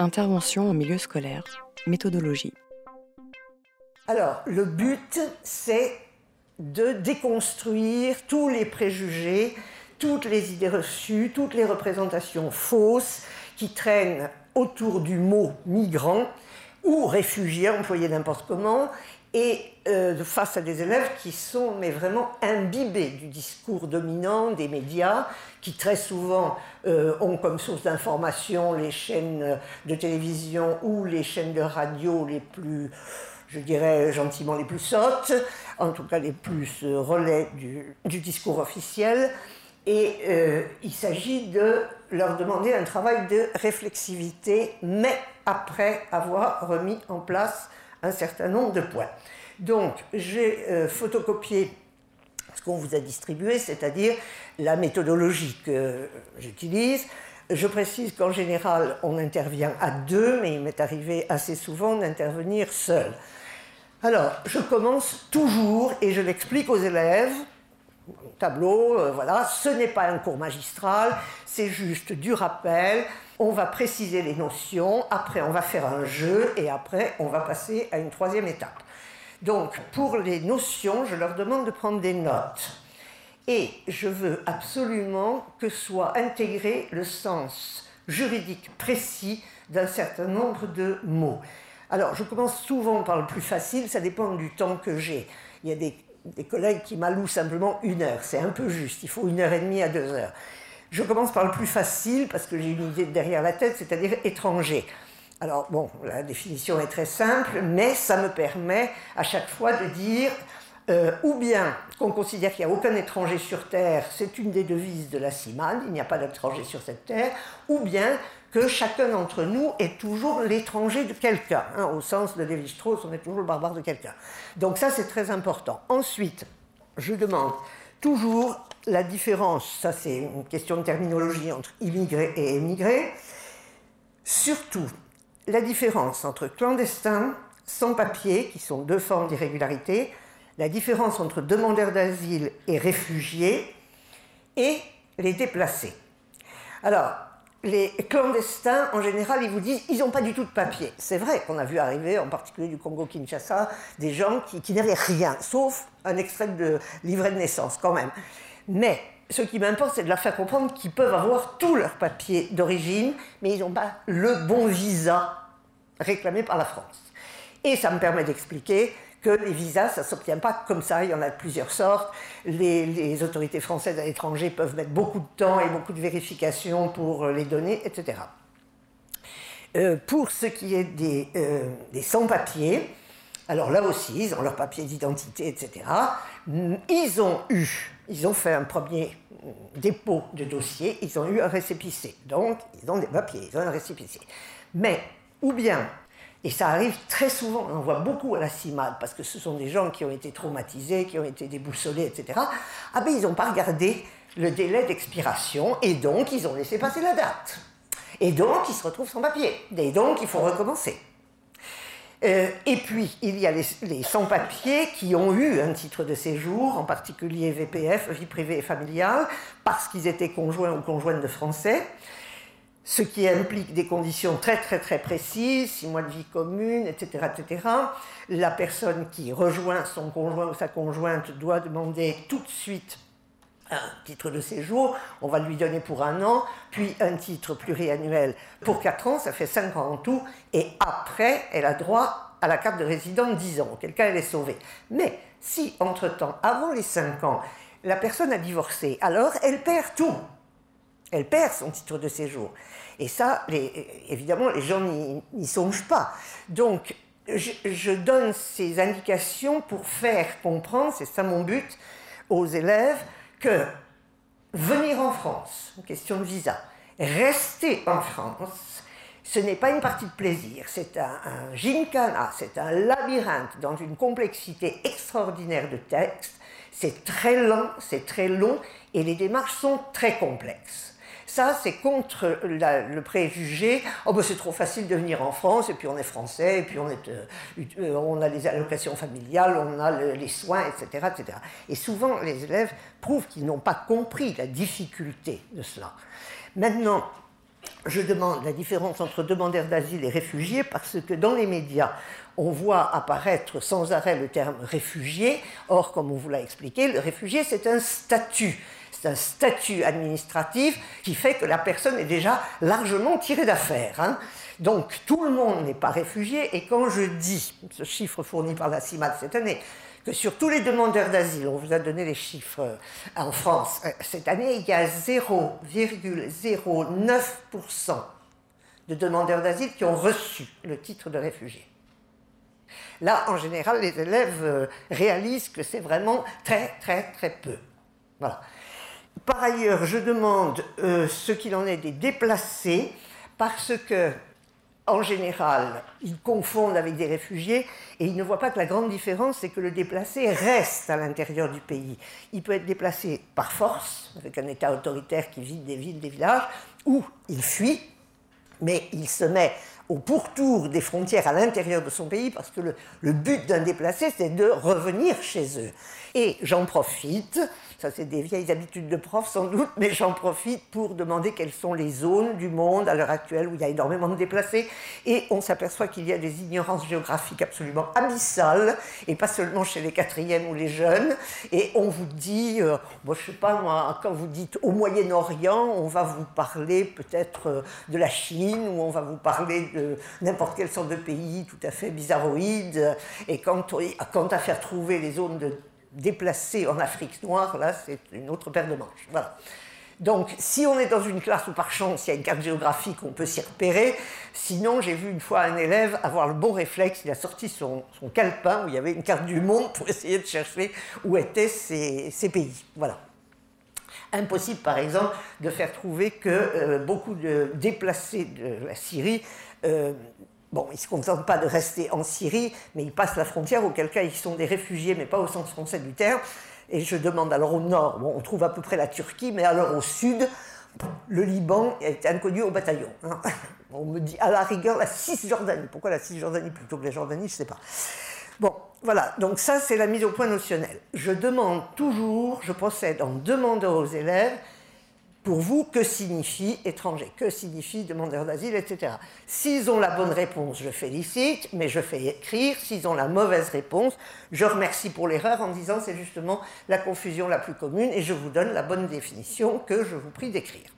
Intervention en milieu scolaire, méthodologie. Alors, le but, c'est de déconstruire tous les préjugés, toutes les idées reçues, toutes les représentations fausses qui traînent autour du mot migrant ou réfugié, employé n'importe comment, et euh, face à des élèves qui sont mais vraiment imbibés du discours dominant des médias, qui très souvent euh, ont comme source d'information les chaînes de télévision ou les chaînes de radio les plus, je dirais gentiment les plus sottes, en tout cas les plus euh, relais du, du, discours officiel. Et il s'agit de leur demander un travail de réflexivité, mais après avoir remis en place un certain nombre de points. Donc, j'ai euh, photocopié ce qu'on vous a distribué, c'est-à-dire la méthodologie que j'utilise. Je précise qu'en général, on intervient à deux, mais il m'est arrivé assez souvent d'intervenir seul. Alors, je commence toujours, et je l'explique aux élèves, tableau, euh, voilà, ce n'est pas un cours magistral, c'est juste du rappel, on va préciser les notions, après on va faire un jeu, et après on va passer à une troisième étape. Donc, pour les notions, je leur demande de prendre des notes. Et je veux absolument que soit intégré le sens juridique précis d'un certain nombre de mots. Alors, je commence souvent par le plus facile, ça dépend du temps que j'ai. Il y a des, des collègues qui m'allouent simplement une heure, c'est un peu juste, il faut une heure et demie à deux heures. Je commence par le plus facile parce que j'ai une idée derrière la tête, c'est-à-dire étranger. Alors bon, la définition est très simple, mais ça me permet à chaque fois de dire euh, ou bien qu'on considère qu'il n'y a aucun étranger sur Terre, c'est une des devises de la CIMAN, il n'y a pas d'étranger sur cette Terre, ou bien que chacun d'entre nous est toujours l'étranger de quelqu'un. Hein, au sens de Lévi-Strauss, on est toujours le barbare de quelqu'un. Donc ça, c'est très important. Ensuite, je demande toujours la différence, ça c'est une question de terminologie entre immigré et émigré, surtout la différence entre clandestin, sans papier, qui sont deux formes d'irrégularité, la différence entre demandeurs d'asile et réfugiés, et les déplacés. Alors, les clandestins, en général, ils vous disent ils n'ont pas du tout de papier. C'est vrai qu'on a vu arriver, en particulier du Congo-Kinshasa, des gens qui, qui n'avaient rien, sauf un extrait de livret de naissance, quand même. Mais ce qui m'importe, c'est de leur faire comprendre qu'ils peuvent avoir tous leurs papiers d'origine, mais ils n'ont pas le bon visa réclamé par la France. Et ça me permet d'expliquer que les visas, ça ne s'obtient pas comme ça, il y en a de plusieurs sortes. Les, autorités françaises à l'étranger peuvent mettre beaucoup de temps et beaucoup de vérifications pour les donner, etc. Euh, pour ce qui est des, euh, des sans-papiers, alors là aussi, ils ont leur papier d'identité, etc. Ils ont eu, ils ont fait un premier dépôt de dossier, ils ont eu un récépissé. Donc, ils ont des papiers, ils ont un récépissé. Mais, ou bien, et ça arrive très souvent, on en voit beaucoup à la CIMAD, parce que ce sont des gens qui ont été traumatisés, qui ont été déboussolés, etc. Ah ben, ils n'ont pas regardé le délai d'expiration, et donc ils ont laissé passer la date. Et donc, ils se retrouvent sans papier. Et donc, il faut recommencer. Euh, et puis, il y a les, sans-papiers qui ont eu un titre de séjour, en particulier VPF, vie privée et familiale, parce qu'ils étaient conjoints ou conjointes de Français, ce qui implique des conditions très très très précises, six mois de vie commune, etc., etc. La personne qui rejoint son conjoint ou sa conjointe doit demander tout de suite un titre de séjour, on va lui donner pour un an, puis un titre pluriannuel pour quatre ans, ça fait cinq ans en tout, et après, elle a droit à la carte de résident de 10 ans, auquel cas elle est sauvée. Mais si, entre-temps, avant les cinq ans, la personne a divorcé, alors elle perd tout. Elle perd son titre de séjour. Et ça, évidemment, les gens n'y songent pas. Donc, je, donne ces indications pour faire comprendre, c'est ça mon but, aux élèves, que venir en France, question de visa, rester en France, ce n'est pas une partie de plaisir, c'est un, un c'est un labyrinthe dans une complexité extraordinaire de textes, c'est très lent, c'est très long, et les démarches sont très complexes. Ça, c'est contre le préjugé. Oh, ben, c'est trop facile de venir en France, et puis on est français, et puis on, euh, euh, a les allocations familiales, on a les soins, etc., etc. Et souvent, les élèves prouvent qu'ils n'ont pas compris la difficulté de cela. Maintenant, je demande la différence entre demandeurs d'asile et réfugiés parce que dans les médias, on voit apparaître sans arrêt le terme réfugié. Or, comme on vous l'a expliqué, le réfugié, c'est un statut. C'est un statut administratif qui fait que la personne est déjà largement tirée d'affaire. Hein. Donc tout le monde n'est pas réfugié, et quand je dis, ce chiffre fourni par la CIMAD cette année, que sur tous les demandeurs d'asile, on vous a donné les chiffres euh, en France, euh, cette année, il y a 0,09% de demandeurs d'asile qui ont reçu le titre de réfugié. Là, en général, les élèves euh, réalisent que c'est vraiment très, très, très peu. Voilà. Par ailleurs, je demande ce qu'il en est des déplacés, parce que en général, ils confondent avec des réfugiés et ils ne voient pas que la grande différence, c'est que le déplacé reste à l'intérieur du pays. Il peut être déplacé par force, avec un État autoritaire qui vide des villes, des villages, ou il fuit, mais il se met au pourtour des frontières à l'intérieur de son pays, parce que le, but d'un déplacé, c'est de revenir chez eux. Et j'en profite ça, c'est des vieilles habitudes de prof sans doute, mais j'en profite pour demander quelles sont les zones du monde à l'heure actuelle où il y a énormément de déplacés. Et on s'aperçoit qu'il y a des ignorances géographiques absolument abyssales, et pas seulement chez les quatrièmes ou les jeunes. Et on vous dit, euh, moi, je sais pas moi, quand vous dites au Moyen-Orient, on va vous parler peut-être euh, de la Chine, ou on va vous parler de n'importe quelle sorte de pays tout à fait bizarroïde. Et quand, quant à faire trouver les zones de déplacé en Afrique noire, là, c'est une autre paire de manches. Voilà. Donc, si on est dans une classe où par chance il y a une carte géographique, on peut s'y repérer. Sinon, j'ai vu une fois un élève avoir le bon réflexe, il a sorti son, calepin où il y avait une carte du monde pour essayer de chercher où étaient ces, pays. Voilà. Impossible, par exemple, de faire trouver que euh, beaucoup de déplacés de la Syrie euh, Bon, ils ne se contentent pas de rester en Syrie, mais ils passent la frontière, auquel cas ils sont des réfugiés, mais pas au sens français du terme. Et je demande alors au nord, on trouve à peu près la Turquie, mais alors au sud, le Liban est inconnu au bataillon. Hein. On me dit à la rigueur la Cisjordanie. Pourquoi la Cisjordanie plutôt que la Jordanie Je ne sais pas. Bon, voilà, donc ça c'est la mise au point notionnelle. Je demande toujours, je procède en demandant aux élèves pour vous, que signifie étranger Que signifie demandeur d'asile, etc. S'ils ont la bonne réponse, je félicite, mais je fais écrire. S'ils ont la mauvaise réponse, je remercie pour l'erreur en disant c'est justement la confusion la plus commune et je vous donne la bonne définition que je vous prie d'écrire.